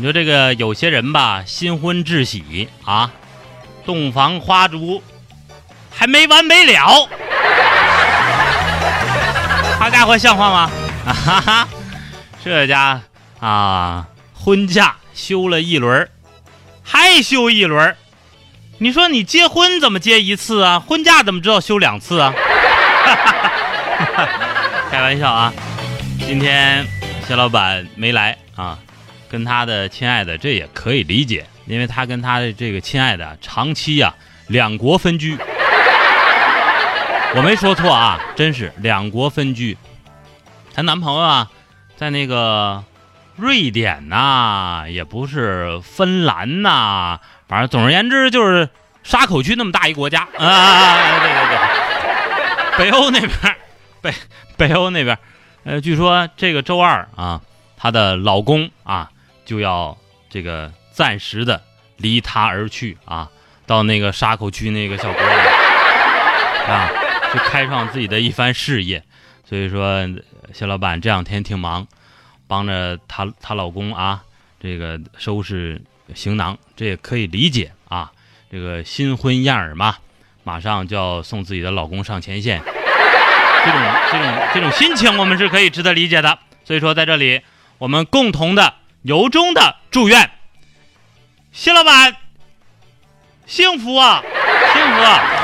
你说这个有些人吧，新婚致喜啊，洞房花烛还没完没了，好家伙，像话吗？啊哈哈，这家啊，婚假休了一轮，还休一轮。你说你结婚怎么结一次啊？婚假怎么知道休两次啊？开玩笑啊！今天谢老板没来啊，跟他的亲爱的这也可以理解，因为他跟他的这个亲爱的长期呀、两国分居。我没说错啊，真是两国分居。她男朋友啊，在那个瑞典呐、也不是芬兰呐、反正总而言之就是沙口区那么大一国家啊，对对对，北欧那边，北北欧那边，呃，据说这个周二啊，她的老公啊就要这个暂时的离他而去啊，到那个沙口区那个小国里啊，去开创自己的一番事业。所以说，谢老板这两天挺忙，帮着她她老公啊，这个收拾行囊，这也可以理解啊。这个新婚燕尔嘛，马上就要送自己的老公上前线，这种这种这种心情，我们是可以值得理解的。所以说，在这里，我们共同的由衷的祝愿谢老板幸福啊，幸福啊！